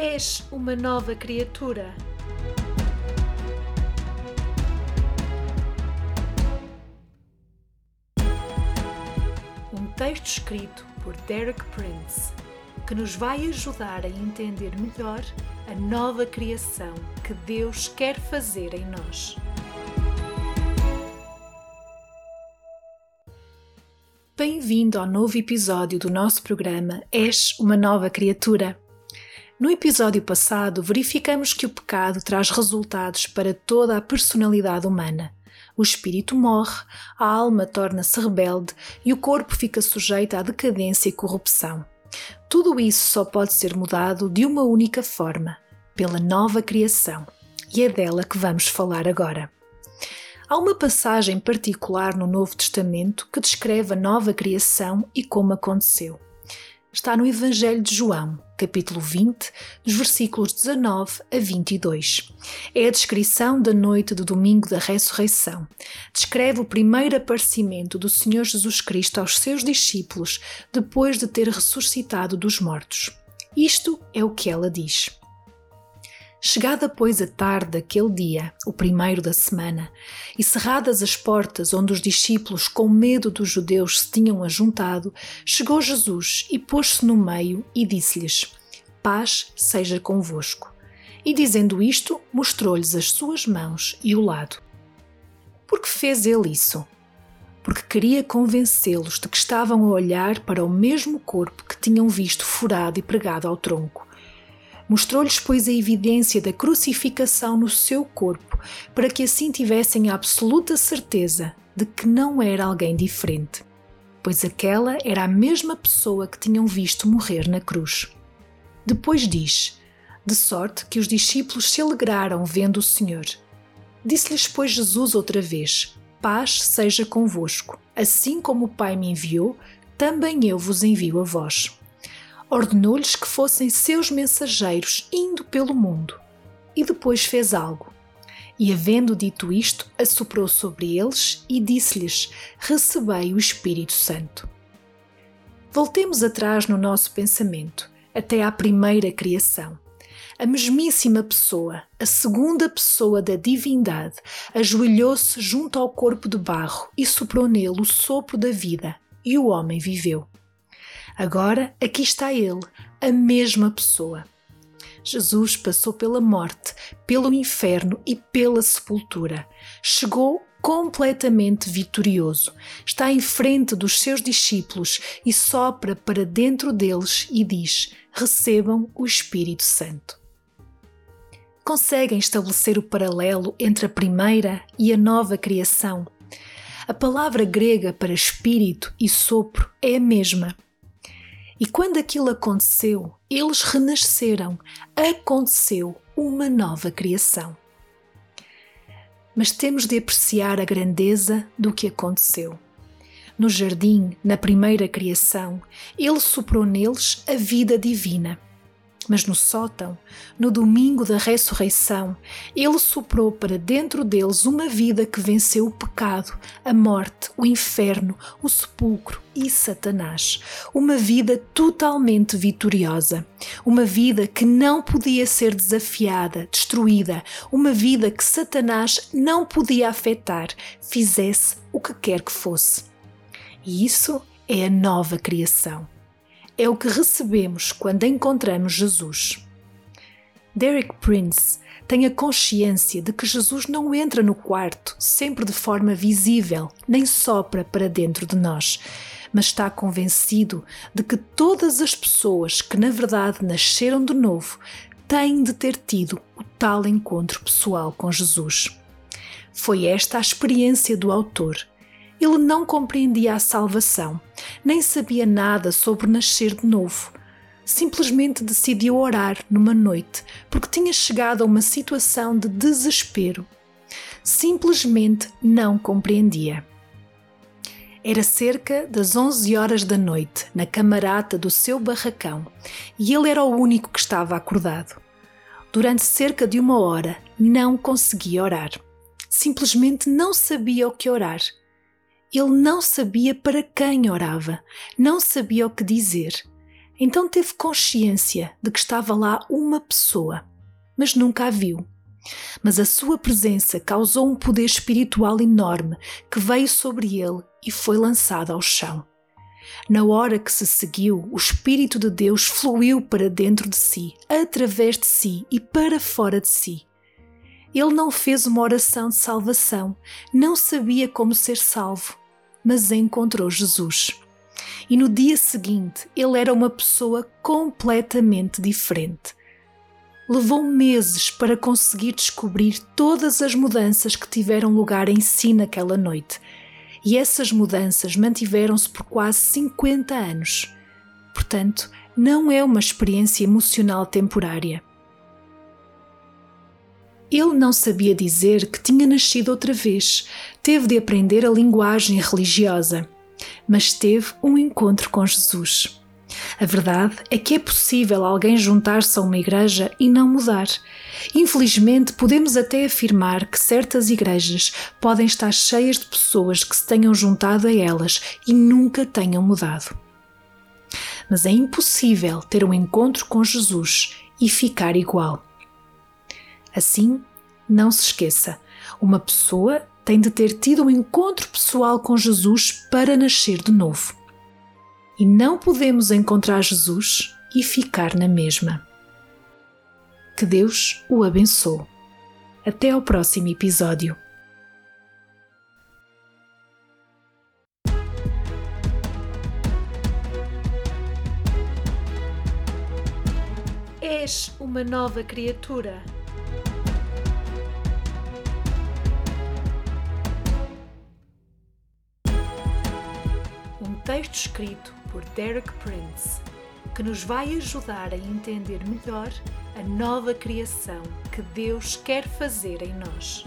És uma nova criatura. Um texto escrito por Derek Prince que nos vai ajudar a entender melhor a nova criação que Deus quer fazer em nós. Bem-vindo ao novo episódio do nosso programa És uma Nova Criatura. No episódio passado, verificamos que o pecado traz resultados para toda a personalidade humana. O espírito morre, a alma torna-se rebelde e o corpo fica sujeito à decadência e corrupção. Tudo isso só pode ser mudado de uma única forma: pela nova criação. E é dela que vamos falar agora. Há uma passagem particular no Novo Testamento que descreve a nova criação e como aconteceu. Está no Evangelho de João, capítulo 20, dos versículos 19 a 22. É a descrição da noite do domingo da ressurreição. Descreve o primeiro aparecimento do Senhor Jesus Cristo aos seus discípulos depois de ter ressuscitado dos mortos. Isto é o que ela diz. Chegada, pois, a tarde daquele dia, o primeiro da semana, e cerradas as portas onde os discípulos, com medo dos judeus, se tinham ajuntado, chegou Jesus e pôs-se no meio e disse-lhes: Paz seja convosco. E dizendo isto, mostrou-lhes as suas mãos e o lado. Por que fez ele isso? Porque queria convencê-los de que estavam a olhar para o mesmo corpo que tinham visto furado e pregado ao tronco Mostrou-lhes, pois, a evidência da crucificação no seu corpo, para que assim tivessem a absoluta certeza de que não era alguém diferente, pois aquela era a mesma pessoa que tinham visto morrer na cruz. Depois diz: De sorte que os discípulos se alegraram vendo o Senhor. Disse-lhes, pois, Jesus outra vez: Paz seja convosco. Assim como o Pai me enviou, também eu vos envio a vós ordenou-lhes que fossem seus mensageiros indo pelo mundo. E depois fez algo. E, havendo dito isto, assoprou sobre eles e disse-lhes: Recebei o Espírito Santo. Voltemos atrás no nosso pensamento, até à primeira criação. A mesmíssima pessoa, a segunda pessoa da divindade, ajoelhou-se junto ao corpo de barro e soprou nele o sopro da vida, e o homem viveu. Agora aqui está ele, a mesma pessoa. Jesus passou pela morte, pelo inferno e pela sepultura. Chegou completamente vitorioso. Está em frente dos seus discípulos e sopra para dentro deles e diz: Recebam o Espírito Santo. Conseguem estabelecer o paralelo entre a primeira e a nova criação? A palavra grega para espírito e sopro é a mesma e quando aquilo aconteceu, eles renasceram, aconteceu uma nova criação. Mas temos de apreciar a grandeza do que aconteceu. No jardim, na primeira criação, ele soprou neles a vida divina mas no sótão, no domingo da ressurreição, ele soprou para dentro deles uma vida que venceu o pecado, a morte, o inferno, o sepulcro e Satanás. Uma vida totalmente vitoriosa. Uma vida que não podia ser desafiada, destruída. Uma vida que Satanás não podia afetar, fizesse o que quer que fosse. E isso é a nova criação é o que recebemos quando encontramos Jesus. Derek Prince tem a consciência de que Jesus não entra no quarto sempre de forma visível, nem sopra para dentro de nós, mas está convencido de que todas as pessoas que na verdade nasceram de novo têm de ter tido o tal encontro pessoal com Jesus. Foi esta a experiência do autor ele não compreendia a salvação, nem sabia nada sobre nascer de novo. Simplesmente decidiu orar numa noite porque tinha chegado a uma situação de desespero. Simplesmente não compreendia. Era cerca das 11 horas da noite, na camarata do seu barracão, e ele era o único que estava acordado. Durante cerca de uma hora não conseguia orar. Simplesmente não sabia o que orar. Ele não sabia para quem orava, não sabia o que dizer. Então teve consciência de que estava lá uma pessoa, mas nunca a viu. Mas a sua presença causou um poder espiritual enorme que veio sobre ele e foi lançado ao chão. Na hora que se seguiu, o Espírito de Deus fluiu para dentro de si, através de si e para fora de si. Ele não fez uma oração de salvação, não sabia como ser salvo, mas encontrou Jesus. E no dia seguinte, ele era uma pessoa completamente diferente. Levou meses para conseguir descobrir todas as mudanças que tiveram lugar em si naquela noite e essas mudanças mantiveram-se por quase 50 anos. Portanto, não é uma experiência emocional temporária. Ele não sabia dizer que tinha nascido outra vez, teve de aprender a linguagem religiosa, mas teve um encontro com Jesus. A verdade é que é possível alguém juntar-se a uma igreja e não mudar. Infelizmente, podemos até afirmar que certas igrejas podem estar cheias de pessoas que se tenham juntado a elas e nunca tenham mudado. Mas é impossível ter um encontro com Jesus e ficar igual. Assim, não se esqueça: uma pessoa tem de ter tido um encontro pessoal com Jesus para nascer de novo e não podemos encontrar Jesus e ficar na mesma. Que Deus o abençoe. Até ao próximo episódio. És uma nova criatura. Texto escrito por Derek Prince, que nos vai ajudar a entender melhor a nova criação que Deus quer fazer em nós.